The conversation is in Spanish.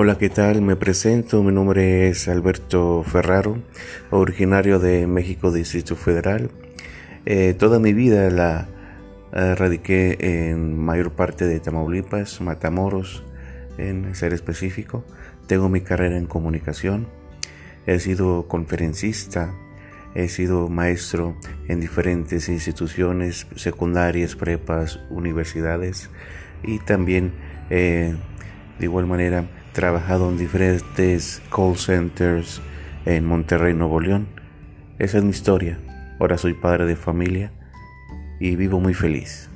Hola, ¿qué tal? Me presento, mi nombre es Alberto Ferraro, originario de México, Distrito Federal. Eh, toda mi vida la eh, radiqué en mayor parte de Tamaulipas, Matamoros, en ser específico. Tengo mi carrera en comunicación. He sido conferencista, he sido maestro en diferentes instituciones secundarias, prepas, universidades y también eh, de igual manera trabajado en diferentes call centers en Monterrey, Nuevo León. Esa es mi historia. Ahora soy padre de familia y vivo muy feliz.